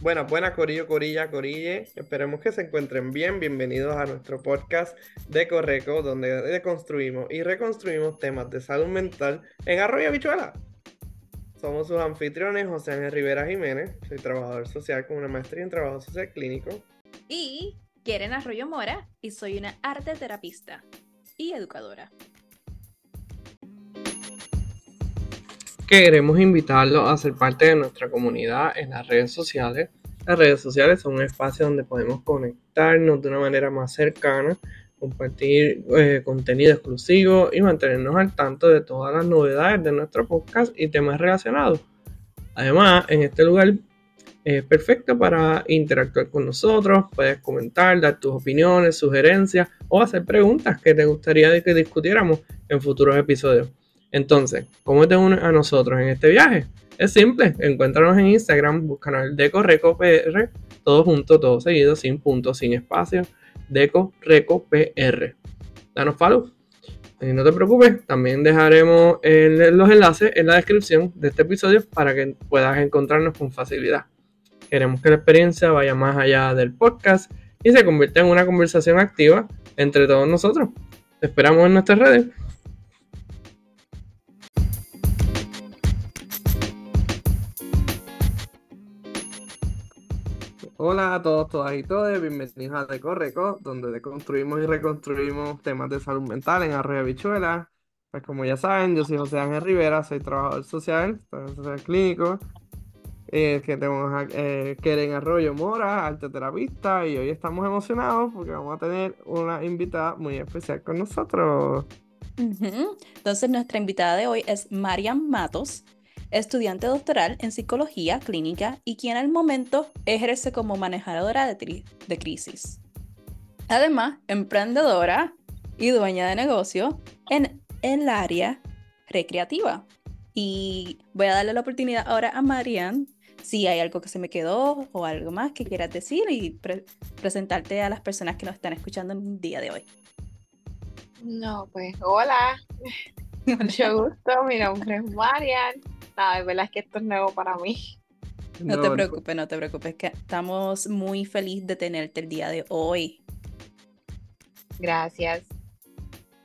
Buenas, buenas, Corillo, Corilla, Corille. Esperemos que se encuentren bien. Bienvenidos a nuestro podcast de Correco, donde deconstruimos y reconstruimos temas de salud mental en Arroyo Habichuela. Somos sus anfitriones, José Ángel Rivera Jiménez. Soy trabajador social con una maestría en trabajo social clínico. Y Quieren Arroyo Mora y soy una arte terapista y educadora. Queremos invitarlos a ser parte de nuestra comunidad en las redes sociales. Las redes sociales son un espacio donde podemos conectarnos de una manera más cercana, compartir eh, contenido exclusivo y mantenernos al tanto de todas las novedades de nuestro podcast y temas relacionados. Además, en este lugar es perfecto para interactuar con nosotros, puedes comentar, dar tus opiniones, sugerencias o hacer preguntas que te gustaría que discutiéramos en futuros episodios. Entonces, ¿cómo te unes a nosotros en este viaje? Es simple, encuéntranos en Instagram, búscanos el Deco PR, todo junto, todo seguido, sin puntos, sin espacio, Deco PR. Danos follow. Y no te preocupes, también dejaremos los enlaces en la descripción de este episodio para que puedas encontrarnos con facilidad. Queremos que la experiencia vaya más allá del podcast y se convierta en una conversación activa entre todos nosotros. Te esperamos en nuestras redes. Hola a todos, todas y todos, bienvenidos a Decorreco, donde deconstruimos y reconstruimos temas de salud mental en Arroyo Bichuela. Pues como ya saben, yo soy José Ángel Rivera, soy trabajador social, trabajador clínico, eh, que tenemos eh, Keren Arroyo Mora, arte terapista, y hoy estamos emocionados porque vamos a tener una invitada muy especial con nosotros. Entonces nuestra invitada de hoy es Marian Matos, estudiante doctoral en psicología clínica y quien al momento ejerce como manejadora de, de crisis. Además, emprendedora y dueña de negocio en, el área recreativa. Y voy a darle la oportunidad ahora a Marian si hay algo que se me quedó o algo más que quieras decir y presentarte a las personas que nos están escuchando en el día de hoy. No, pues hola, mucho gusto, mi nombre es Marian, Ay, verdad es que esto es nuevo para mí. No, te preocupes, no te preocupes, que estamos muy felices de tenerte el día de hoy. Gracias.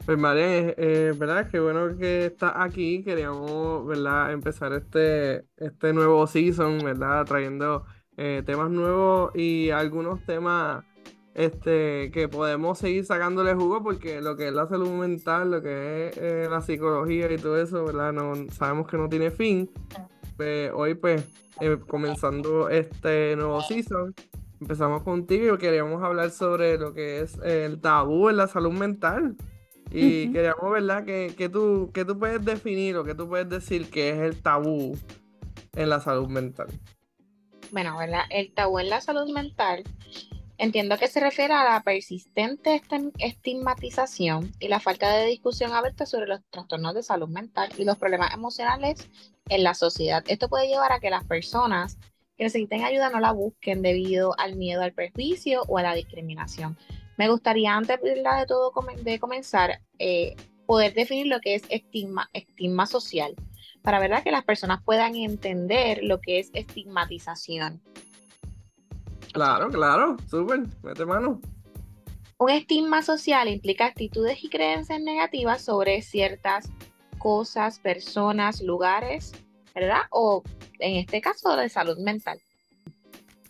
Pues María, eh, ¿verdad? Qué bueno que estás aquí. Queríamos, ¿verdad? Empezar este, este nuevo season, ¿verdad? Trayendo eh, temas nuevos y algunos temas este, que podemos seguir sacándole jugo porque lo que es la salud mental, lo que es eh, la psicología y todo eso, ¿verdad? No, sabemos que no tiene fin. Pues, hoy, pues, eh, comenzando este nuevo season, empezamos contigo y queríamos hablar sobre lo que es el tabú en la salud mental. Y queríamos, ¿verdad? Que, que, tú, que tú puedes definir o que tú puedes decir que es el tabú en la salud mental. Bueno, ¿verdad? El tabú en la salud mental Entiendo que se refiere a la persistente estigmatización y la falta de discusión abierta sobre los trastornos de salud mental y los problemas emocionales en la sociedad. Esto puede llevar a que las personas que necesiten ayuda no la busquen debido al miedo al prejuicio o a la discriminación. Me gustaría, antes de todo de comenzar, eh, poder definir lo que es estigma, estigma social, para ¿verdad? que las personas puedan entender lo que es estigmatización. Claro, claro, súper, mete mano. Un estigma social implica actitudes y creencias negativas sobre ciertas cosas, personas, lugares, ¿verdad? O en este caso de salud mental.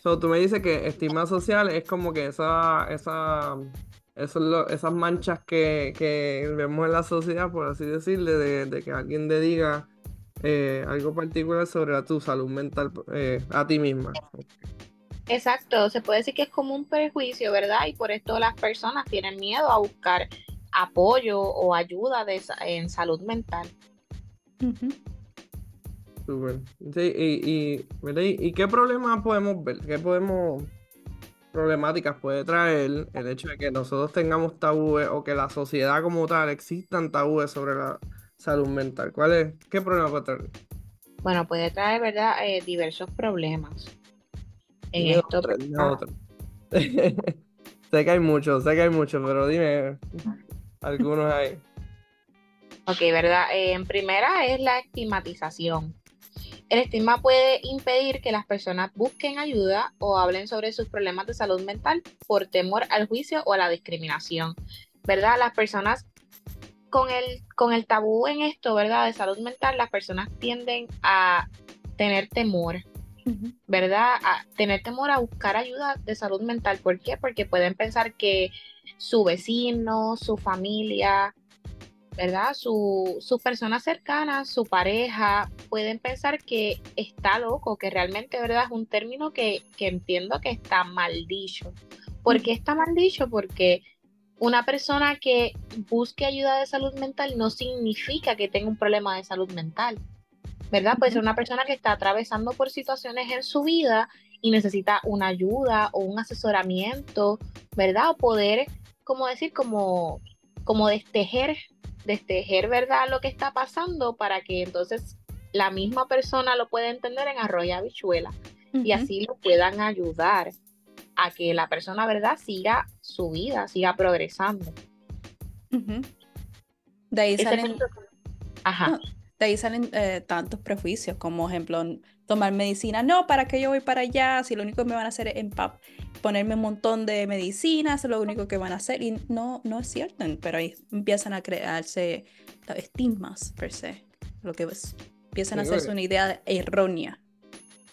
So, tú me dices que estigma social es como que esa, esa, esas manchas que, vemos en la sociedad, por así decirle, de, que alguien te diga eh, algo particular sobre tu salud mental eh, a ti misma. Exacto, se puede decir que es como un prejuicio, ¿verdad? Y por esto las personas tienen miedo a buscar apoyo o ayuda de, en salud mental. Súper. Sí, y, y, qué problemas podemos ver? ¿Qué podemos problemáticas puede traer el hecho de que nosotros tengamos tabúes o que la sociedad como tal existan tabúes sobre la salud mental? ¿Cuál es, ¿Qué problema puede traer? Bueno, puede traer, ¿verdad? Eh, diversos problemas sé que hay muchos, sé que hay muchos, pero dime algunos hay. Ok, ¿verdad? Eh, en primera es la estigmatización. El estigma puede impedir que las personas busquen ayuda o hablen sobre sus problemas de salud mental por temor al juicio o a la discriminación, ¿verdad? Las personas con el, con el tabú en esto, ¿verdad? De salud mental, las personas tienden a tener temor, ¿verdad? A tener temor a buscar ayuda de salud mental. ¿Por qué? Porque pueden pensar que su vecino, su familia, ¿verdad? Su, sus personas cercanas, su pareja, pueden pensar que está loco, que realmente, ¿verdad? Es un término que, que entiendo que está mal dicho. ¿Por qué está mal dicho? Porque una persona que busque ayuda de salud mental no significa que tenga un problema de salud mental. ¿Verdad? Puede ser una persona que está atravesando por situaciones en su vida y necesita una ayuda o un asesoramiento, ¿verdad? O poder, como decir, como, como destejer, destejer, ¿verdad? Lo que está pasando para que entonces la misma persona lo pueda entender en arroyo habichuela y así lo puedan ayudar a que la persona, ¿verdad? Siga su vida, siga progresando. De ahí salen... Ajá de ahí salen eh, tantos prejuicios, como ejemplo, tomar medicina. No, ¿para qué yo voy para allá? Si lo único que me van a hacer es ponerme un montón de medicinas, es lo único que van a hacer. Y no, no es cierto, pero ahí empiezan a crearse estigmas, per se. Lo que empiezan a hacerse una idea errónea.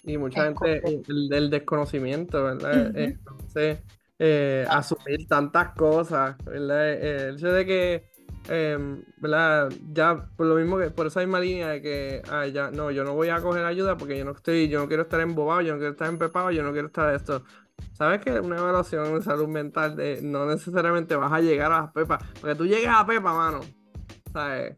Y mucha gente, el, desconocimiento, ¿verdad? Entonces, eh, asumir tantas cosas, ¿verdad? El hecho de que ¿verdad? Ya por lo mismo que, por esa misma línea de que, ah, ya, no, yo no voy a coger ayuda porque yo no estoy, yo no quiero estar embobado, yo no quiero estar empepado, yo no quiero estar esto. ¿Sabes que una evaluación de salud mental de, no necesariamente vas a llegar a las pepas? Porque tú llegas a pepa, mano. ¿Sabes?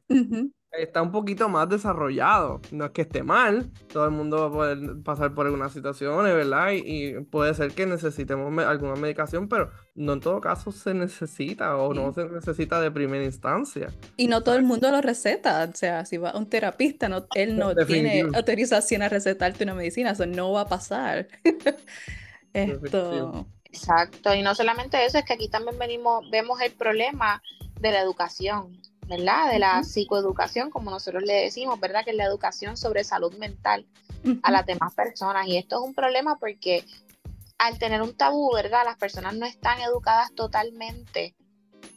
Está un poquito más desarrollado. No es que esté mal, todo el mundo va a poder pasar por algunas situaciones, ¿verdad? Y, puede ser que necesitemos alguna medicación, pero no en todo caso se necesita o no se necesita de primera instancia. Y no todo el mundo lo receta, o sea, si va a un terapista, no, él no tiene autorización a recetarte una medicina, eso no va a pasar. Esto. Exacto, y no solamente eso, es que aquí también venimos, vemos el problema de la educación ¿verdad? De la psicoeducación, como nosotros le decimos, ¿verdad? Que es la educación sobre salud mental a las demás personas. Y esto es un problema porque al tener un tabú, ¿verdad? Las personas no están educadas totalmente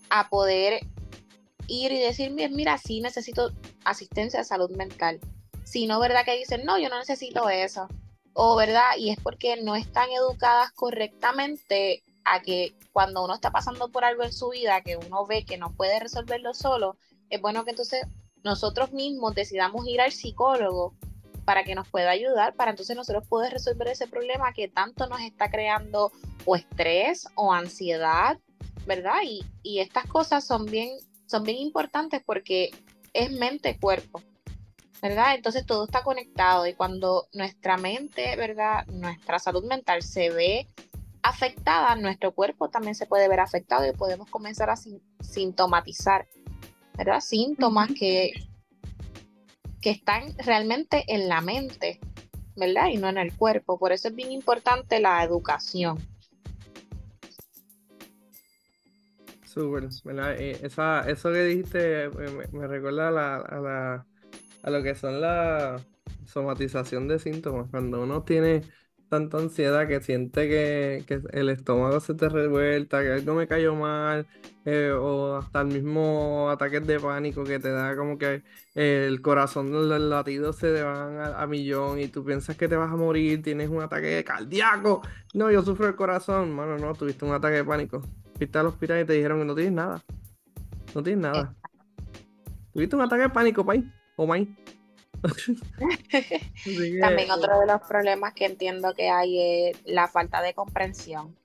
a poder ir y decir, mira, sí necesito asistencia de salud mental. Sino, ¿verdad? Que dicen, no, yo no necesito eso. O, ¿verdad? Y es porque no están educadas correctamente a que cuando uno está pasando por algo en su vida que uno ve que no puede resolverlo solo, es bueno que entonces nosotros mismos decidamos ir al psicólogo para que nos pueda ayudar, para entonces nosotros poder resolver ese problema que tanto nos está creando o estrés o ansiedad, ¿verdad? Y, y estas cosas son bien, son bien importantes porque es mente-cuerpo, ¿verdad? Entonces todo está conectado y cuando nuestra mente, ¿verdad? Nuestra salud mental se ve afectada, nuestro cuerpo también se puede ver afectado y podemos comenzar a sintomatizar, ¿verdad? Síntomas que, que están realmente en la mente, ¿verdad? Y no en el cuerpo. Por eso es bien importante la educación. Súper, ¿verdad? Eh, eso que dijiste me, recuerda a, a lo que son la somatización de síntomas. Cuando uno tiene tanta ansiedad que siente que, el estómago se te revuelta, que algo me cayó mal, eh, o hasta el mismo ataque de pánico que te da como que el corazón, los latidos se te van a, millón y tú piensas que te vas a morir, tienes un ataque cardíaco. No, yo sufro el corazón. Mano, no, tuviste un ataque de pánico. Fuiste al hospital y te dijeron que no tienes nada. No tienes nada. Tuviste un ataque de pánico, pay. O mai. También otro de los problemas que entiendo que hay es la falta de comprensión.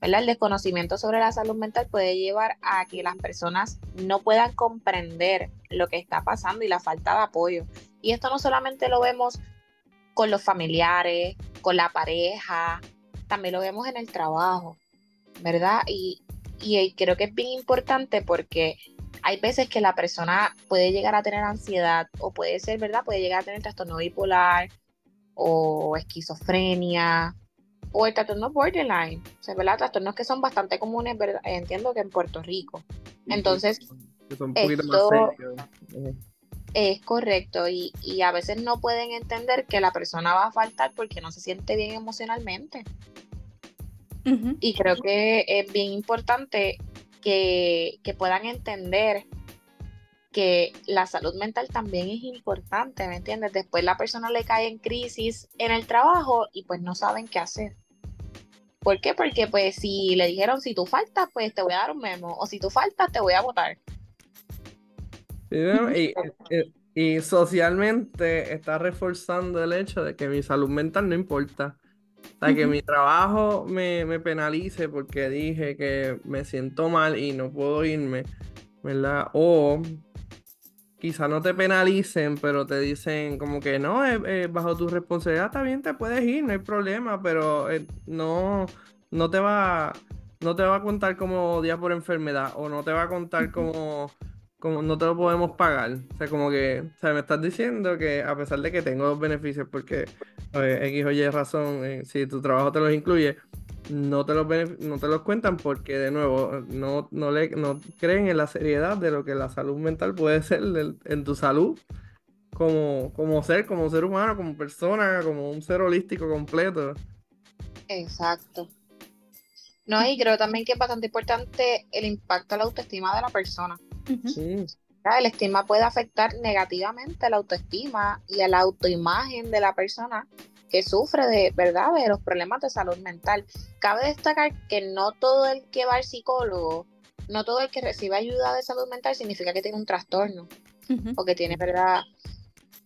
El desconocimiento sobre la salud mental puede llevar a que las personas no puedan comprender lo que está pasando y la falta de apoyo. Y esto no solamente lo vemos con los familiares, con la pareja, también lo vemos en el trabajo, ¿verdad? Y, y creo que es bien importante porque hay veces que la persona puede llegar a tener ansiedad o puede ser, ¿verdad? Puede llegar a tener trastorno bipolar o esquizofrenia o el trastorno borderline, o sea, ¿verdad? Trastornos que son bastante comunes, ¿verdad? Entiendo que en Puerto Rico. Entonces, son un poquito más serios. Es correcto, y, y, a veces no pueden entender que la persona va a faltar porque no se siente bien emocionalmente. Y creo que es bien importante que, puedan entender que la salud mental también es importante, ¿me entiendes? Después la persona le cae en crisis en el trabajo y pues no saben qué hacer. ¿Por qué? Porque pues si le dijeron si tú faltas, pues te voy a dar un memo, o si tú faltas, te voy a votar. Y, y, socialmente está reforzando el hecho de que mi salud mental no importa. Que mi trabajo me, me, penalice porque dije que me siento mal y no puedo irme, ¿verdad? O quizá no te penalicen, pero te dicen como que no, bajo tu responsabilidad está bien, te puedes ir, no hay problema, pero eh, no, no te va, no te va a contar como día por enfermedad o no te va a contar como como no te lo podemos pagar. O sea, como que, o sea, me estás diciendo que a pesar de que tengo los beneficios, porque X o Y razón, eh, si tu trabajo te los incluye, no te los, no te los cuentan porque, de nuevo, no, no, le, no creen en la seriedad de lo que la salud mental puede ser en tu salud como, como ser, como ser humano, como persona, como un ser holístico completo. Exacto. No, y creo también que es bastante importante el impacto a la autoestima de la persona. El estima puede afectar negativamente a la autoestima y a la autoimagen de la persona que sufre de verdad de los problemas de salud mental. Cabe destacar que no todo el que va al psicólogo, no todo el que recibe ayuda de salud mental significa que tiene un trastorno o que tiene verdad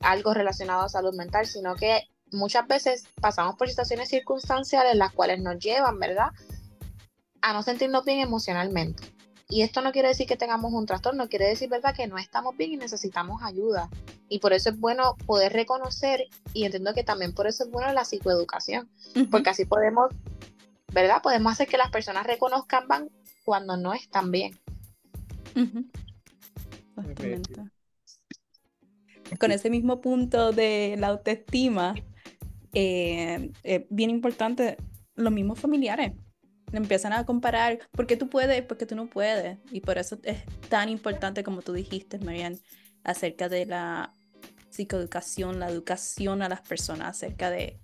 algo relacionado a salud mental, sino que muchas veces pasamos por situaciones circunstanciales las cuales nos llevan, ¿verdad? A no sentirnos bien emocionalmente. Y esto no quiere decir que tengamos un trastorno, quiere decir, ¿verdad?, que no estamos bien y necesitamos ayuda. Y por eso es bueno poder reconocer, y entiendo que también por eso es bueno la psicoeducación, porque así podemos, ¿verdad? Podemos hacer que las personas reconozcan cuando no están bien. Con ese mismo punto de la autoestima, eh, es bien importante los mismos familiares empiezan a comparar, porque tú puedes? porque tú no puedes? Y por eso es tan importante, como tú dijiste, Marian, acerca de la psicoeducación, la educación a las personas acerca de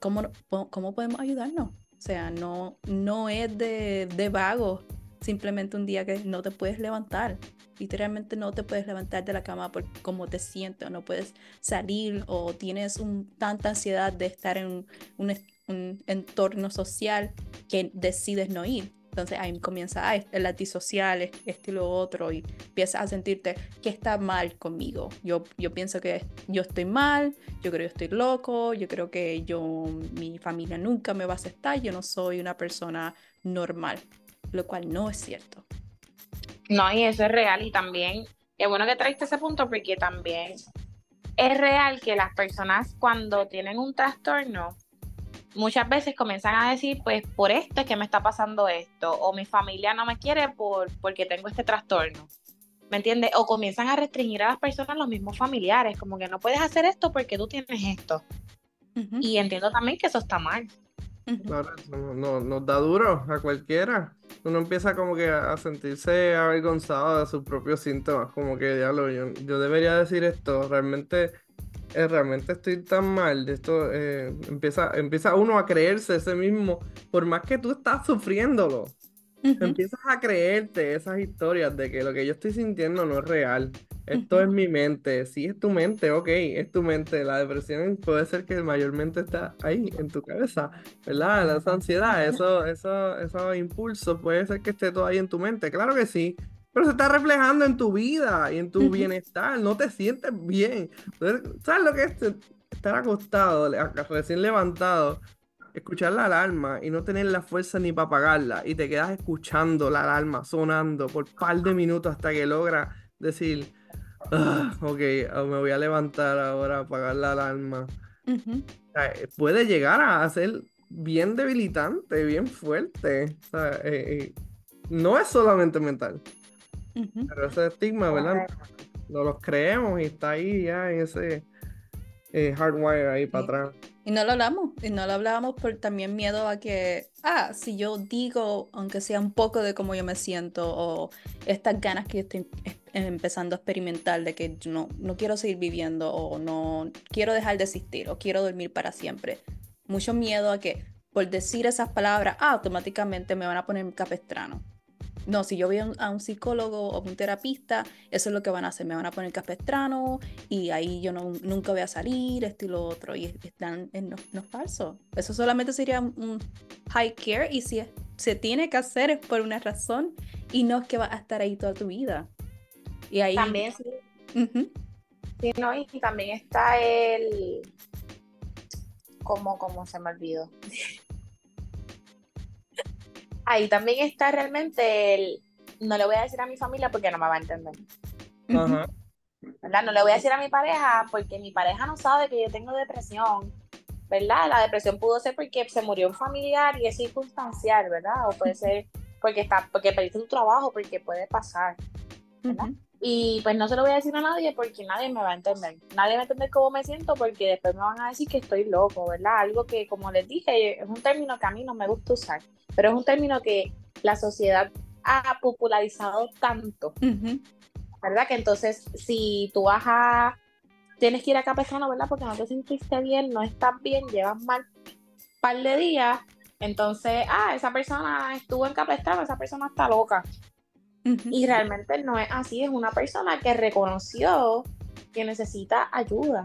cómo, cómo podemos ayudarnos. O sea, no, no es de, de vago simplemente un día que no te puedes levantar. Literalmente no te puedes levantar de la cama por cómo te sientes, o no puedes salir, o tienes un, tanta ansiedad de estar en un, un entorno social que decides no ir. Entonces ahí comienza el antisocial, esto y lo otro, y empiezas a sentirte que está mal conmigo. Yo, yo pienso que yo estoy mal, yo creo que estoy loco, yo creo que yo, mi familia nunca me va a aceptar, yo no soy una persona normal, lo cual no es cierto. No, y eso es real, y también es bueno que traiste ese punto porque también es real que las personas cuando tienen un trastorno muchas veces comienzan a decir, pues por esto es que me está pasando esto, o mi familia no me quiere por, porque tengo este trastorno. ¿Me entiendes? O comienzan a restringir a las personas, los mismos familiares, como que no puedes hacer esto porque tú tienes esto. Y entiendo también que eso está mal. Claro, no, nos da duro a cualquiera. Uno empieza como que a sentirse avergonzado de sus propios síntomas, como que diablo, yo, yo debería decir esto, realmente eh, realmente estoy tan mal, esto eh, empieza, empieza uno a creerse ese mismo, por más que tú estás sufriéndolo. Empiezas a creerte esas historias de que lo que yo estoy sintiendo no es real. Esto es mi mente. Sí, es tu mente, ok, es tu mente. La depresión puede ser que mayormente está ahí, en tu cabeza, ¿verdad? Esa ansiedad, eso, eso, esos impulsos, puede ser que esté todo ahí en tu mente. Claro que sí, pero se está reflejando en tu vida y en tu bienestar, no te sientes bien. ¿Sabes lo que es estar acostado, recién levantado, escuchar la alarma y no tener la fuerza ni para apagarla y te quedas escuchando la alarma sonando por un par de minutos hasta que logra decir, ah, ok, ah, me voy a levantar ahora apagar la alarma. puede llegar a ser bien debilitante, bien fuerte. Eh, eh, no es solamente mental. Pero ese estigma, ¿verdad? No los creemos y está ahí ya en ese eh, hardwire ahí para atrás. Y no lo hablamos, y no lo hablábamos por también miedo a que, ah, si yo digo, aunque sea un poco de cómo yo me siento, o estas ganas que estoy empezando a experimentar de que yo no, no quiero seguir viviendo o no quiero dejar de existir o quiero dormir para siempre. Mucho miedo a que por decir esas palabras ah, automáticamente me van a poner capestrano. No, si yo voy a un, psicólogo o un terapista, eso es lo que van a hacer. Me van a poner capestrano y ahí yo no, nunca voy a salir, esto y lo otro. Y están, no, no, es falso. Eso solamente sería un high care y si se tiene que hacer es por una razón y no es que va a estar ahí toda tu vida. Y ahí... También sí. sí no, y también está el... como, como se me olvidó ahí también está realmente el, no le voy a decir a mi familia porque no me va a entender. ¿verdad? No le voy a decir a mi pareja porque mi pareja no sabe que yo tengo depresión, ¿verdad? La depresión pudo ser porque se murió un familiar y es circunstancial, ¿verdad? O puede ser porque está, porque perdiste tu trabajo, porque puede pasar, ¿verdad? Y pues no se lo voy a decir a nadie porque nadie me va a entender. Nadie va a entender cómo me siento porque después me van a decir que estoy loco, ¿verdad? Algo que, como les dije, es un término que a mí no me gusta usar, pero es un término que la sociedad ha popularizado tanto, ¿verdad? Que entonces, si tú vas a. Tienes que ir a Capezano, ¿verdad? Porque no te sentiste bien, no estás bien, llevas mal un par de días. Entonces, ah, esa persona estuvo en Capestrano, esa persona está loca. Y realmente no es así, es una persona que reconoció que necesita ayuda.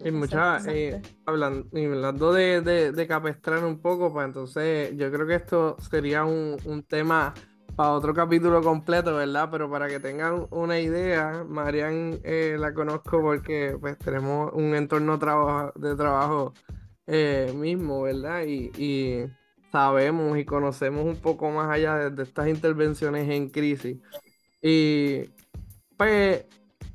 Y muchas, eh, hablando, de, de, Capestrano un poco, pues entonces yo creo que esto sería un, tema para otro capítulo completo, ¿verdad? Pero para que tengan una idea, Marian eh, la conozco porque pues tenemos un entorno de trabajo eh, mismo, ¿verdad? y sabemos y conocemos un poco más allá de, estas intervenciones en crisis. Y pues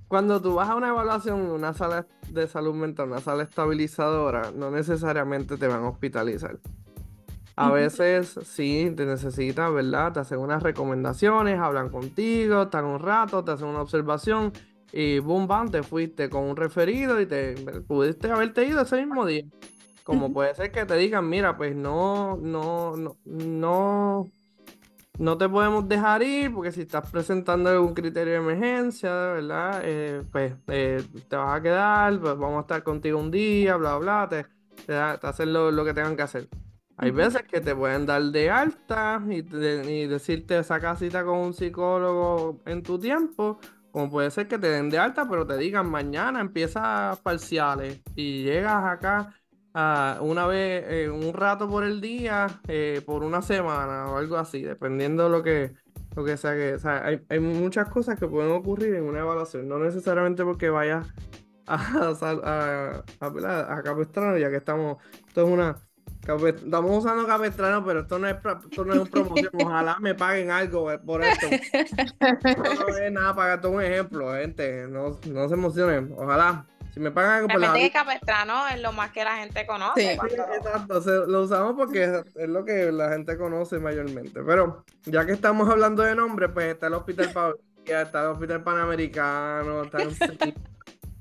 cuando tú vas a una evaluación en una sala de salud mental, una sala estabilizadora, no necesariamente te van a hospitalizar. A veces sí, te necesitas, ¿verdad? Te hacen unas recomendaciones, hablan contigo, están un rato, te hacen una observación y boom, bam, te fuiste con un referido y te pudiste haberte ido ese mismo día. Como puede ser que te digan, mira, pues no, no, no, no, no te podemos dejar ir porque si estás presentando algún criterio de emergencia, ¿verdad? Eh, pues eh, te vas a quedar, pues vamos a estar contigo un día, bla, bla, te, te, hacen lo, que tengan que hacer. Hay veces que te pueden dar de alta y, y decirte saca cita con un psicólogo en tu tiempo, como puede ser que te den de alta, pero te digan mañana empiezas parciales y llegas acá una vez, eh, un rato por el día, eh, por una semana o algo así, dependiendo lo que, lo que sea que. O sea, hay, hay, muchas cosas que pueden ocurrir en una evaluación, no necesariamente porque vayas a, a, a, a, Capestrano, ya que estamos. Esto es una. Estamos usando Capestrano, pero esto no es, esto no es un promoción. Ojalá me paguen algo por esto. No, es nada para esto un ejemplo, gente. No, no se emocionen. Ojalá. Si me pagan algo por la que Capestrano es lo más que la gente conoce. Sí, exacto. lo usamos porque es lo que la gente conoce mayormente. Pero ya que estamos hablando de nombre, pues está el Hospital Pavía, está el Hospital Panamericano, está el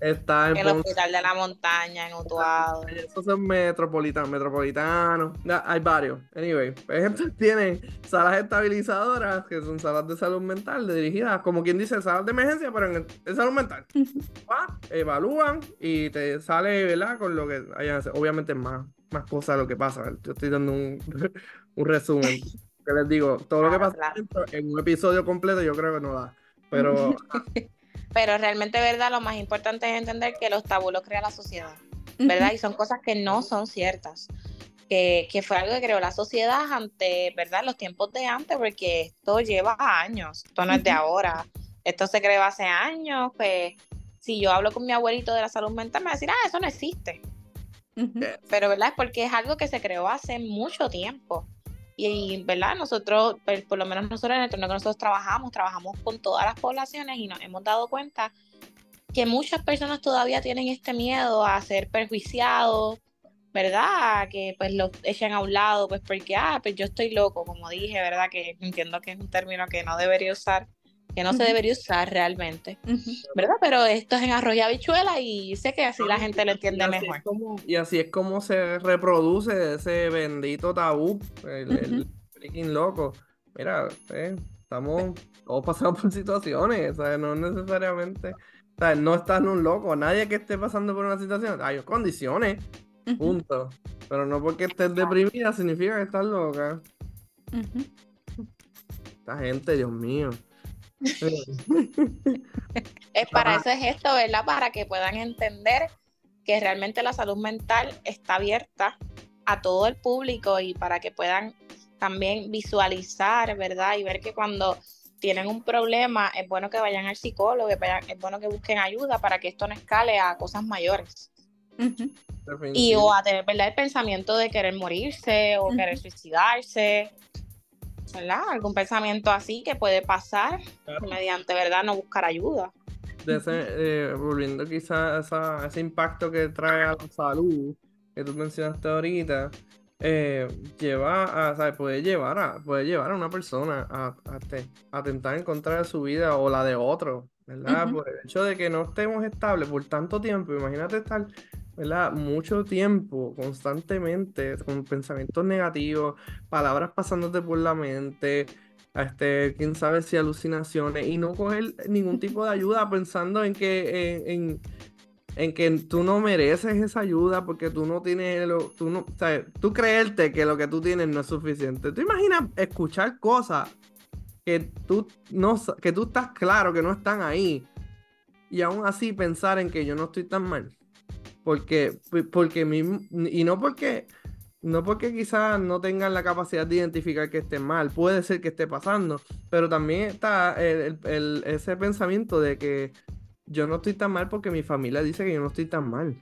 Está en el Hospital de la Montaña, en Utuado. Esos son metropolitanos, metropolitanos. hay varios. Anyway, por ejemplo, tienen salas estabilizadoras, que son salas de salud mental, dirigidas, como quien dice, salas de emergencia, pero en, salud mental. evalúan y te sale, ¿verdad? Con lo que hayan Obviamente más, más cosas de lo que pasa. Yo estoy dando un, un resumen. que les digo, todo lo que pasa en un episodio completo yo creo que no da. Pero pero realmente, ¿verdad? Lo más importante es entender que los tabú los crea la sociedad, ¿verdad? Y son cosas que no son ciertas. Que, que, fue algo que creó la sociedad ante, ¿verdad? Los tiempos de antes, porque esto lleva años, esto no es de ahora, esto se creó hace años, pues si yo hablo con mi abuelito de la salud mental, me va a decir, ah, eso no existe. Pero, ¿verdad? Es porque es algo que se creó hace mucho tiempo. Y, ¿verdad? Nosotros, pues, por, lo menos nosotros en el entorno que nosotros trabajamos, trabajamos con todas las poblaciones y nos hemos dado cuenta que muchas personas todavía tienen este miedo a ser perjuiciados, ¿verdad? Que pues lo echen a un lado, pues porque, ah, pues yo estoy loco, como dije, ¿verdad? Que entiendo que es un término que no debería usar, que no se debería usar realmente, ¿verdad? Pero esto es en arroyo habichuela y sé que así la gente lo entiende mejor. y así es como se reproduce ese bendito tabú, el, freaking loco. Mira, eh, estamos, todos pasamos por situaciones, ¿sabes? No necesariamente, ¿sabes? No estás en un loco, nadie que esté pasando por una situación, hay condiciones, punto. Pero no porque estés deprimida significa que estás loca. Esta gente, Dios mío. es para eso es esto, ¿verdad? Para que puedan entender que realmente la salud mental está abierta a todo el público y para que puedan también visualizar, ¿verdad? Y ver que cuando tienen un problema es bueno que vayan al psicólogo, es bueno que busquen ayuda para que esto no escale a cosas mayores. Y o a tener, ¿verdad? El pensamiento de querer morirse o querer suicidarse, ¿verdad? Algún pensamiento así que puede pasar mediante, ¿verdad? No buscar ayuda. De ese, eh, volviendo quizás a ese impacto que trae a la salud que tú mencionaste ahorita, eh, lleva a, ¿sabes? puede llevar a, puede llevar a una persona a, a, atentar en contra de su vida o la de otro, ¿verdad? Por el hecho de que no estemos estables por tanto tiempo, imagínate estar ¿verdad? Mucho tiempo, constantemente, con pensamientos negativos, palabras pasándote por la mente, este, quién sabe si alucinaciones, y no coger ningún tipo de ayuda pensando en que, en, en, que tú no mereces esa ayuda porque tú no tienes, lo, tú no, tú creerte que lo que tú tienes no es suficiente. ¿Tú imaginas escuchar cosas que tú, no, que tú estás claro que no están ahí? Y aún así pensar en que yo no estoy tan mal. Porque, porque mismo, y no porque, no porque quizás no tengan la capacidad de identificar que esté mal, puede ser que esté pasando, pero también está el, ese pensamiento de que yo no estoy tan mal porque mi familia dice que yo no estoy tan mal.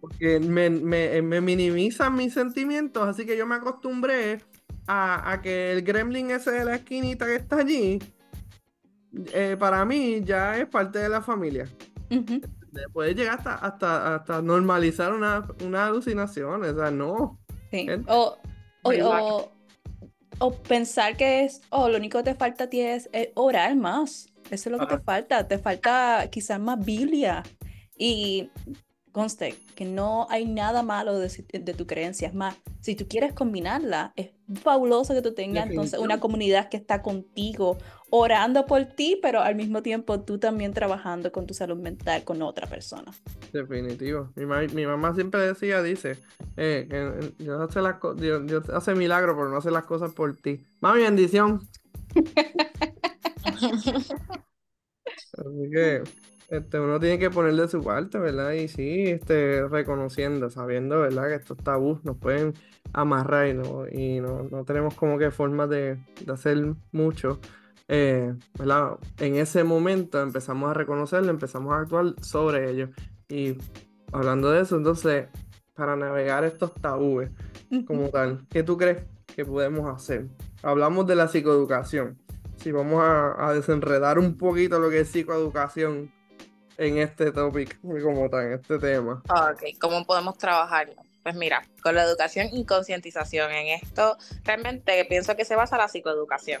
Porque me, me, me, minimizan mis sentimientos, así que yo me acostumbré a, a, que el gremlin ese de la esquinita que está allí, eh, para mí ya es parte de la familia puede llegar hasta, hasta, hasta normalizar una, una alucinación, o sea, no. O, o, pensar que es, oh, lo único que te falta a ti es, orar más. Eso es lo que te falta. Te falta quizás más Biblia. Y conste que no hay nada malo de, de, tu creencia. Es más, si tú quieres combinarla, es fabuloso que tú tengas entonces una comunidad que está contigo, orando por ti, pero al mismo tiempo tú también trabajando con tu salud mental con otra persona. Definitivo. Mi, mamá siempre decía, dice, eh, que Dios hace, las Dios, hace milagros, pero no hace las cosas por ti. Mami, bendición. Así que este, uno tiene que poner de su parte, ¿verdad? Y sí, este, reconociendo, sabiendo, ¿verdad? Que estos tabús nos pueden amarrar y no, y no, no tenemos como que formas de hacer mucho. Eh, ¿verdad? En ese momento empezamos a reconocerlo, empezamos a actuar sobre ello. Y hablando de eso, entonces, para navegar estos tabúes como tal, ¿qué tú crees que podemos hacer? Hablamos de la psicoeducación. Si vamos a, a desenredar un poquito lo que es psicoeducación en este topic, como tal, en este tema. Ok, ¿cómo podemos trabajarlo? Pues mira, con la educación y concientización en esto, realmente pienso que se basa la psicoeducación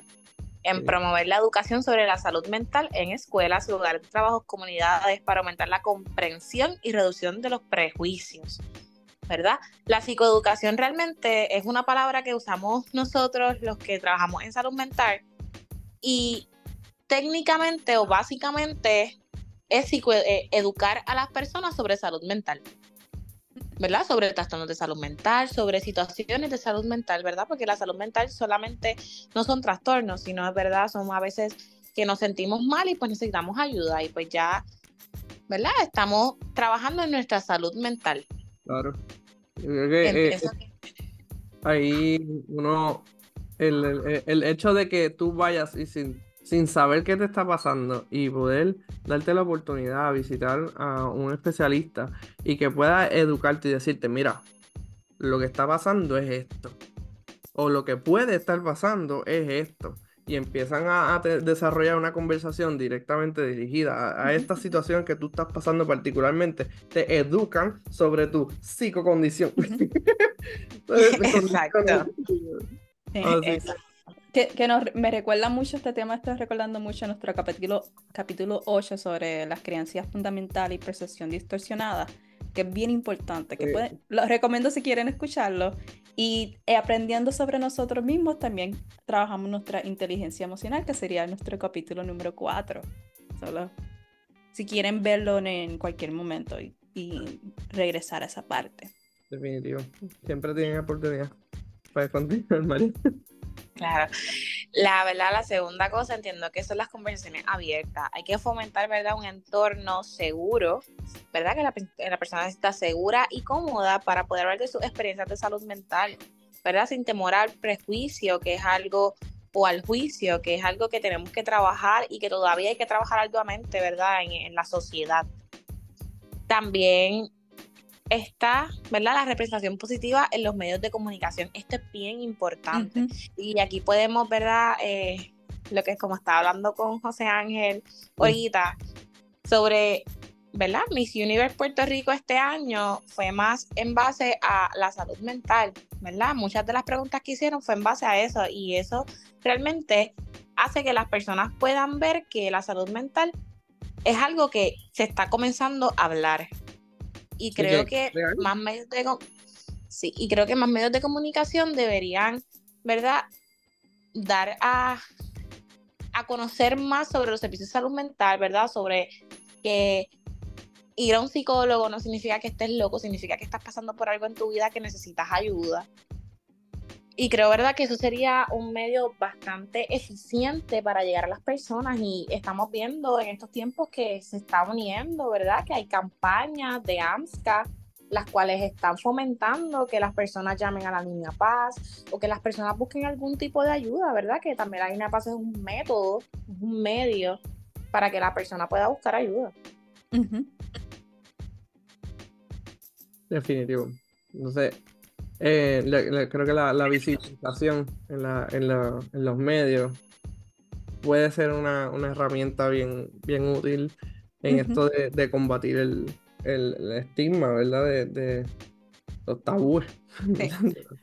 en promover la educación sobre la salud mental en escuelas, lugares de trabajo, comunidades, para aumentar la comprensión y reducción de los prejuicios. ¿Verdad? La psicoeducación realmente es una palabra que usamos nosotros los que trabajamos en salud mental y técnicamente o básicamente es eh, educar a las personas sobre salud mental. ¿Verdad? Sobre trastornos de salud mental, sobre situaciones de salud mental, ¿verdad? Porque la salud mental solamente no son trastornos, sino es verdad, son a veces que nos sentimos mal y pues necesitamos ayuda y pues ya, ¿verdad? Estamos trabajando en nuestra salud mental. Claro. Eh, ahí uno, el, el hecho de que tú vayas y sin sin saber qué te está pasando y poder darte la oportunidad de visitar a un especialista y que pueda educarte y decirte, mira, lo que está pasando es esto. O lo que puede estar pasando es esto. Y empiezan a, desarrollar una conversación directamente dirigida a, esta situación que tú estás pasando particularmente. Te educan sobre tu psicocondición. Exacto. Exacto. Que, me recuerda mucho este tema, estoy recordando mucho nuestro capítulo, capítulo 8 sobre las creencias fundamentales y percepción distorsionada, que es bien importante, que lo recomiendo si quieren escucharlo. Y eh, aprendiendo sobre nosotros mismos, también trabajamos nuestra inteligencia emocional, que sería nuestro capítulo número 4. Solo si quieren verlo en cualquier momento y, y regresar a esa parte. Definitivo. Siempre tienen oportunidad. Puedes continuar, María. Claro. La verdad, la segunda cosa, entiendo que son las conversaciones abiertas. Hay que fomentar, ¿verdad? Un entorno seguro, ¿verdad? Que la, persona está segura y cómoda para poder hablar de sus experiencias de salud mental, ¿verdad? Sin temor al prejuicio, que es algo, o al juicio, que es algo que tenemos que trabajar y que todavía hay que trabajar arduamente, ¿verdad? En la sociedad. También está, ¿verdad? La representación positiva en los medios de comunicación. Esto es bien importante. Y aquí podemos, ¿verdad? Eh, lo que es como estaba hablando con José Ángel ahorita, sobre, ¿verdad? Miss Universe Puerto Rico este año fue más en base a la salud mental, ¿verdad? Muchas de las preguntas que hicieron fue en base a eso y eso realmente hace que las personas puedan ver que la salud mental es algo que se está comenzando a hablar, y creo que, más medios de sí, y creo que más medios de comunicación deberían, ¿verdad? Dar a, a conocer más sobre los servicios de salud mental, ¿verdad? Sobre que ir a un psicólogo no significa que estés loco, significa que estás pasando por algo en tu vida que necesitas ayuda. Y creo, ¿verdad?, que eso sería un medio bastante eficiente para llegar a las personas. Y estamos viendo en estos tiempos que se está uniendo, ¿verdad?, que hay campañas de AMSCA, las cuales están fomentando que las personas llamen a la línea Paz o que las personas busquen algún tipo de ayuda, ¿verdad? Que también la línea Paz es un método, un medio para que la persona pueda buscar ayuda. Definitivo. Eh, creo que la, la visibilización en, los medios puede ser una, una herramienta bien, bien útil en esto de, de combatir el, el, estigma, ¿verdad? De, de los tabúes.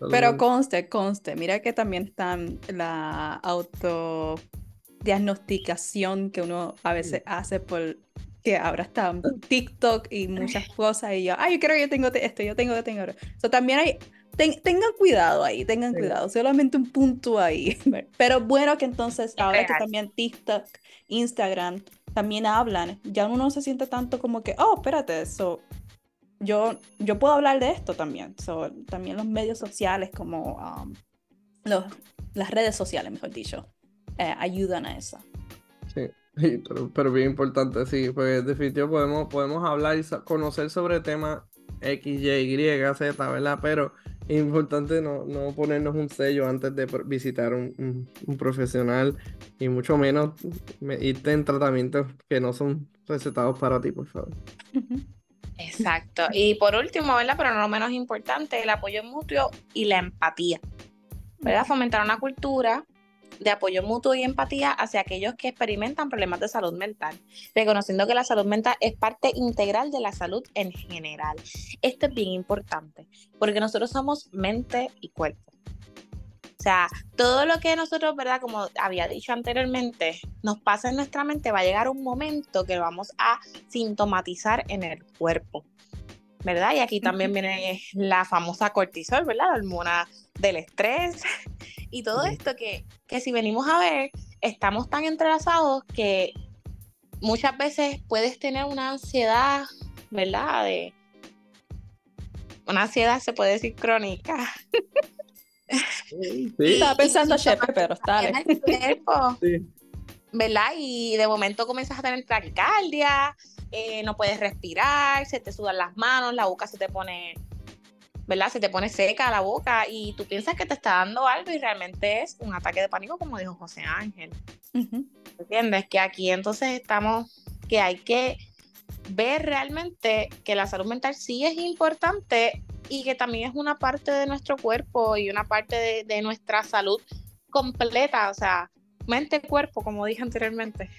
Pero conste, conste, mira que también está la autodiagnosticación que uno a veces hace por que ahora está TikTok y muchas cosas y yo, ay, yo creo que yo tengo esto, yo tengo, yo tengo. So, también hay tengan cuidado ahí, tengan cuidado, solamente un punto ahí. Pero bueno que entonces, ahora que también TikTok, Instagram también hablan, ya uno no se siente tanto como que, oh, espérate, eso. Yo, yo puedo hablar de esto también. So, también los medios sociales, como um, los, las redes sociales, mejor dicho, eh, ayudan a eso. Sí, pero, pero, bien importante, sí, pues definitivamente podemos, podemos hablar y conocer sobre temas X, Y, Y, Z, ¿verdad? Pero importante no, no, ponernos un sello antes de visitar un, un, profesional y mucho menos irte en tratamientos que no son recetados para ti, por favor. Exacto. Y por último, ¿verdad? Pero no lo menos importante, el apoyo mutuo y la empatía. ¿Verdad? Fomentar una cultura de apoyo mutuo y empatía hacia aquellos que experimentan problemas de salud mental, reconociendo que la salud mental es parte integral de la salud en general. Esto es bien importante, porque nosotros somos mente y cuerpo. O sea, todo lo que nosotros, ¿verdad? Como había dicho anteriormente, nos pasa en nuestra mente, va a llegar un momento que lo vamos a sintomatizar en el cuerpo. ¿Verdad? Y aquí también viene la famosa cortisol, ¿verdad? La hormona del estrés, y todo esto que, que si venimos a ver, estamos tan entrelazados que muchas veces puedes tener una ansiedad, ¿verdad? De, una ansiedad se puede decir crónica. Sí. Estaba pensando, Shepherd, pero está. Sí. ¿Verdad? Y de momento comienzas a tener taquicardia, eh, no puedes respirar, se te sudan las manos, la boca se te pone ¿verdad? Se te pone seca la boca y tú piensas que te está dando algo y realmente es un ataque de pánico, como dijo José Ángel. ¿Entiendes? Que aquí entonces estamos, que hay que ver realmente que la salud mental sí es importante y que también es una parte de nuestro cuerpo y una parte de, de nuestra salud completa, o sea, mente-cuerpo, como dije anteriormente.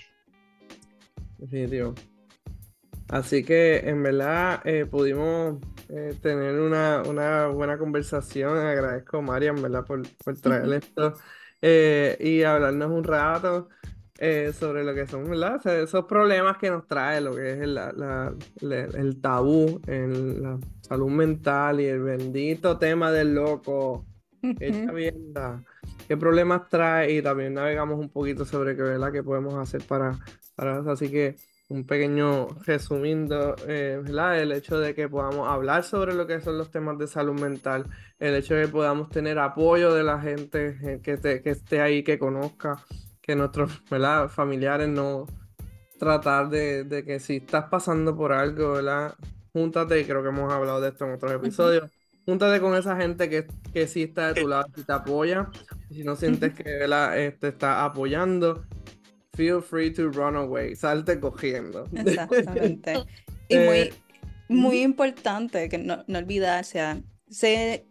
Definitivo. Así que en verdad eh, pudimos eh, tener una, buena conversación. Agradezco a Marian, ¿verdad? Por, por traer esto eh, y hablarnos un rato. eh, sobre lo que son ¿verdad? esos problemas que nos trae lo que es el, el tabú en la salud mental y el bendito tema del loco. qué problemas trae y también navegamos un poquito sobre qué, ¿verdad? qué podemos hacer para, para eso. Así que un pequeño resumiendo, eh, El hecho de que podamos hablar sobre lo que son los temas de salud mental, el hecho de que podamos tener apoyo de la gente eh, que, que esté ahí, que conozca, que nuestros familiares no tratar de, que si estás pasando por algo, ¿verdad? Júntate, y creo que hemos hablado de esto en otros episodios, júntate con esa gente que, que sí está de tu lado, y te apoya, si no sientes que ¿verdad? te este, está apoyando, feel free to run away, salte cogiendo. Exactamente. y muy, eh, muy importante que no, no olvidarse, sé,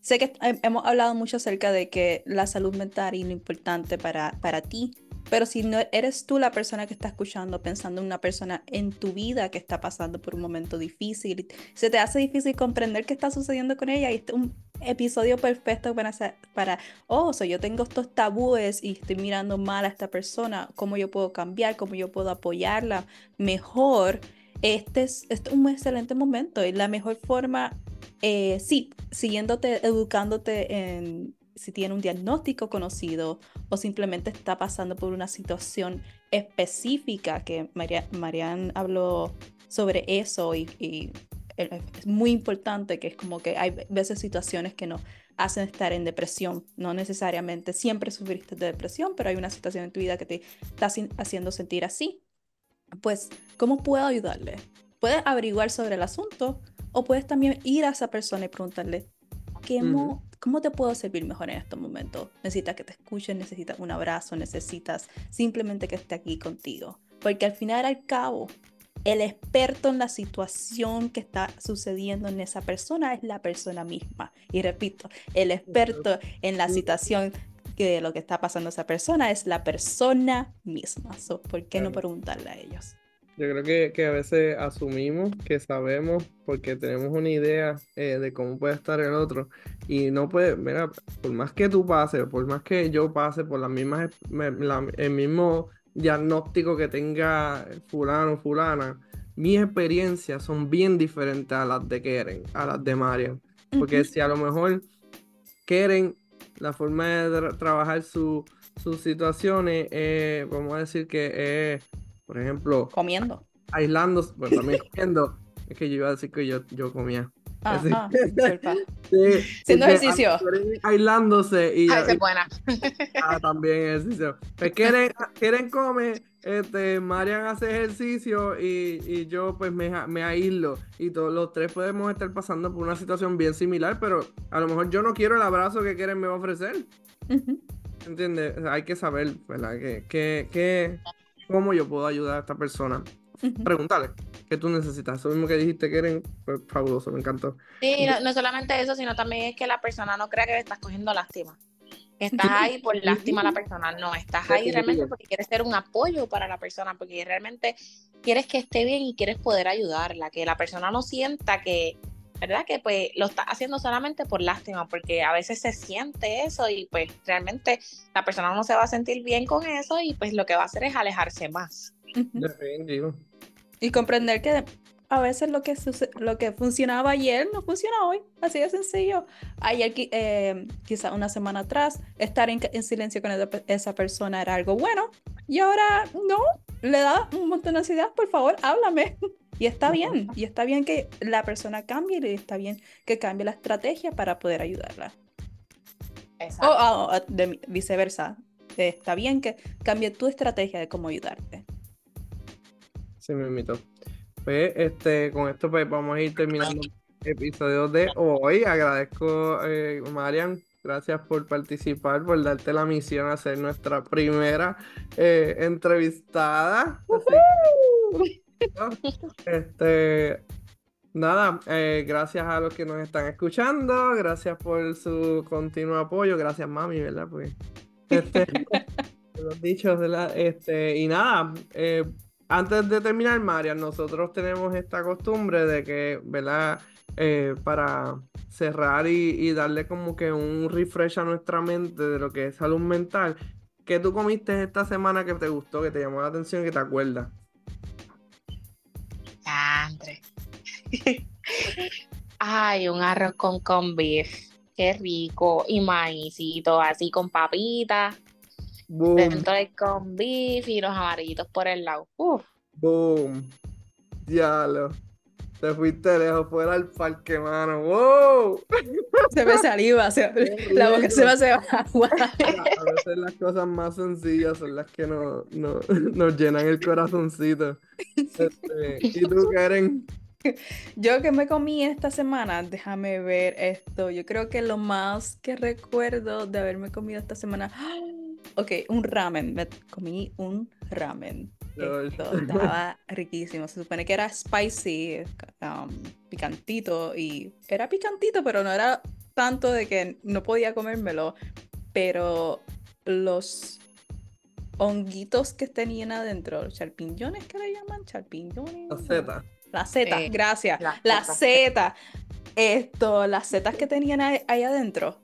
sé que hemos hablado mucho acerca de que la salud mental es lo importante para, para ti, pero si no eres tú la persona que está escuchando, pensando en una persona en tu vida que está pasando por un momento difícil, se te hace difícil comprender qué está sucediendo con ella y este es un episodio perfecto para, para oh, so yo tengo estos tabúes y estoy mirando mal a esta persona, cómo yo puedo cambiar, cómo yo puedo apoyarla mejor. Este es, este es un excelente momento y la mejor forma, eh, sí, siguiéndote, educándote en si tiene un diagnóstico conocido o simplemente está pasando por una situación específica, que María, Marian habló sobre eso y, es muy importante que es como que hay veces situaciones que nos hacen estar en depresión, no necesariamente siempre sufriste de depresión, pero hay una situación en tu vida que te está haciendo sentir así. Pues, ¿cómo puedo ayudarle? Puedes averiguar sobre el asunto o puedes también ir a esa persona y preguntarle, ¿qué, ¿Cómo te puedo servir mejor en estos momentos? Necesitas que te escuchen, necesitas un abrazo, necesitas simplemente que esté aquí contigo. Porque al final al cabo, el experto en la situación que está sucediendo en esa persona es la persona misma. Y repito, el experto en la situación de lo que está pasando esa persona es la persona misma. ¿Por qué no preguntarle a ellos? Yo creo que, que, a veces asumimos que sabemos porque tenemos una idea eh, de cómo puede estar el otro y no puede, mira, por más que tú pases, por más que yo pase por las mismas, el mismo diagnóstico que tenga fulano o fulana, mis experiencias son bien diferentes a las de Keren, a las de Marian. Porque si a lo mejor Keren, la forma de trabajar sus situaciones, vamos a decir que es por ejemplo, comiendo. Aislando, bueno, también comiendo. Es que yo iba a decir que yo, yo comía. Ah, ah sí, Haciendo ejercicio. Aislándose y. Ah, buena. Ah, también ejercicio. Pues quieren, quieren comer, este, Marian hace ejercicio y, y yo pues me, me aíslo. Y todos los tres podemos estar pasando por una situación bien similar, pero a lo mejor yo no quiero el abrazo que quieren me va a ofrecer. ¿Entiendes? hay que saber, ¿verdad? Que, que, que cómo yo puedo ayudar a esta persona. Pregúntale qué tú necesitas. Eso mismo que dijiste que eran pues, fabuloso, me encantó. Sí, no, solamente eso, sino también es que la persona no crea que le estás cogiendo lástima. Estás ahí por lástima a la persona, no, estás ahí realmente porque quieres ser un apoyo para la persona, porque realmente quieres que esté bien y quieres poder ayudarla, que la persona no sienta que, ¿verdad? Que pues lo está haciendo solamente por lástima, porque a veces se siente eso y pues realmente la persona no se va a sentir bien con eso y pues lo que va a hacer es alejarse más. Y comprender que a veces lo que, lo que funcionaba ayer no funciona hoy, así de sencillo. Ayer, eh, quizá una semana atrás, estar en, silencio con esa persona era algo bueno y ahora no, le da un montón de ansiedad, por favor, háblame. Y está bien, y está bien que la persona cambie y está bien que cambie la estrategia para poder ayudarla. O, de, viceversa, está bien que cambie tu estrategia de cómo ayudarte. Sí, me invito. Pues este, con esto pues vamos a ir terminando el episodio de hoy. Agradezco, eh, Marian, gracias por participar, por darte la misión a ser nuestra primera eh, entrevistada. Este, nada, eh, gracias a los que nos están escuchando, gracias por su continuo apoyo, gracias mami, ¿verdad? Pues, este, los dichos, ¿verdad? Este, y nada, eh, antes de terminar, María, nosotros tenemos esta costumbre de que, ¿verdad? Eh, para cerrar y, y, darle como que un refresh a nuestra mente de lo que es salud mental, ¿qué tú comiste esta semana que te gustó, que te llamó la atención, que te acuerdas? Andre. Ay, un arroz con con beef. Qué rico. Y maicito, así con papitas. Dentro del con beef y los amarillitos por el lado. Uf. boom. Diablo. Te fuiste lejos, fuera al parque, mano. ¡Wow! Se me saliva, se- la boca se me hace agua. A veces las cosas más sencillas son las que no, no- nos llenan el corazoncito. Este, ¿y tú, Karen? Yo que me comí esta semana, déjame ver esto. Yo creo que lo más que recuerdo de haberme comido esta semana. Ok, un ramen. Me comí un ramen. Esto estaba riquísimo. Se supone que era spicy, um, picantito. Y era picantito, pero no era tanto de que no podía comérmelo. Pero los honguitos que tenían adentro, champiñones que le llaman, champiñones. La Z. La seta, Eh, gracias. la La seta. seta. Esto, las setas que tenían ahí, ahí adentro.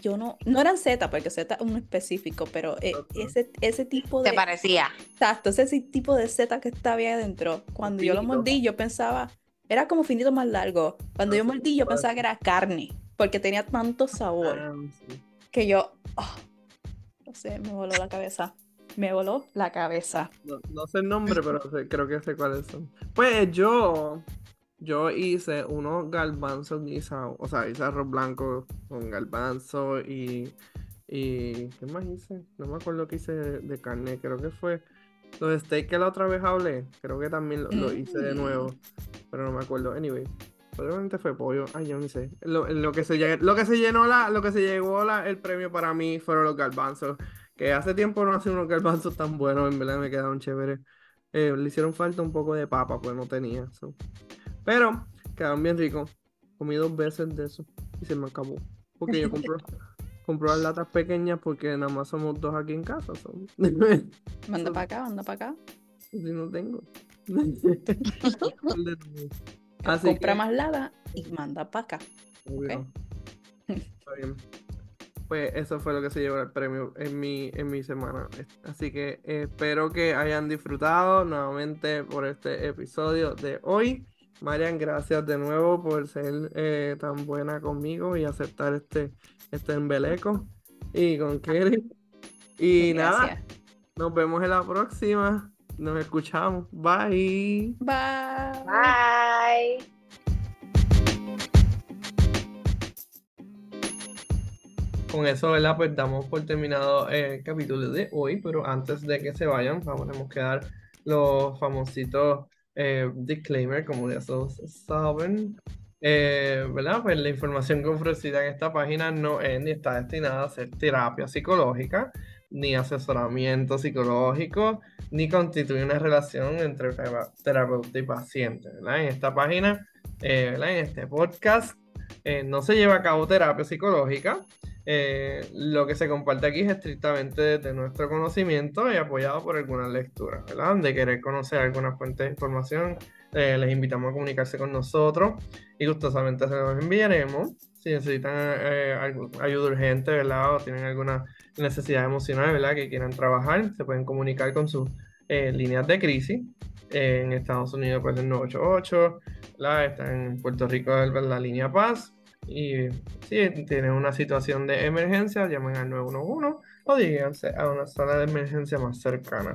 Yo no, no eran setas, porque seta es un específico, pero eh, ese, ese tipo de. ¿Te parecía? Exacto, ese tipo de seta que estaba ahí adentro. Cuando yo lo mordí, yo pensaba, era como finito más largo. Cuando yo mordí, yo pensaba que era carne, porque tenía tanto sabor Ah, sí. que yo, oh, no sé, me voló la cabeza. Me voló la cabeza. No, no sé el nombre, pero sé- creo que sé cuáles son. Pues yo, yo hice unos garbanzos guisados, o sea, hice arroz blanco con garbanzo y, y ¿qué más hice? No me acuerdo qué hice de, carne, creo que fue los steaks que la otra vez hablé, creo que también lo, hice de nuevo, pero no me acuerdo. Anyway, probablemente fue pollo, ay, yo ni sé. Lo, lo que se, lo que se llenó la, lo que se llegó la, el premio para mí fueron los garbanzos. Que hace tiempo no hacía unos garbanzos tan buenos, en verdad me quedaron chéveres. Eh, le hicieron falta un poco de papa, pues no tenía. so. Pero quedaron bien ricos. Comí dos veces de eso y se me acabó. Porque yo compro, compro las latas pequeñas porque nada más somos dos aquí en casa. so. Manda para acá, manda para acá. si no tengo. Así Compra que- más lata y manda para acá. Está bien. Pues eso fue lo que se llevó el premio en mi, en mi semana. Así que espero que hayan disfrutado nuevamente por este episodio de hoy. Marian, gracias de nuevo por ser eh, tan buena conmigo y aceptar este, este embeleco. Y con Kelly. Y nada, Gracias. nos vemos en la próxima. Nos escuchamos. Bye. Bye. Bye. Con eso, ¿verdad? Pues damos por terminado el capítulo de hoy, pero antes de que se vayan, vamos, tenemos que dar los famositos eh, disclaimer, como ya todos saben. Eh, ¿verdad? Pues la información que ofrecida en esta página no es ni está destinada a ser terapia psicológica, ni asesoramiento psicológico, ni constituye una relación entre tera- terapeuta y paciente, ¿verdad? En esta página, eh, ¿verdad? En este podcast, eh, no se lleva a cabo terapia psicológica. Eh, lo que se comparte aquí es estrictamente desde nuestro conocimiento y apoyado por algunas lecturas, ¿verdad? De querer conocer alguna fuente de información, eh, les invitamos a comunicarse con nosotros y gustosamente se los enviaremos. Si necesitan eh, ayuda urgente, ¿verdad? O tienen alguna necesidad emocional, ¿verdad? Que quieran trabajar, se pueden comunicar con sus eh, líneas de crisis. Eh, en Estados Unidos, pues el 988, ¿verdad? Está en Puerto Rico la línea Paz. Y si tienen una situación de emergencia, llamen al 911 o díganse a una sala de emergencia más cercana.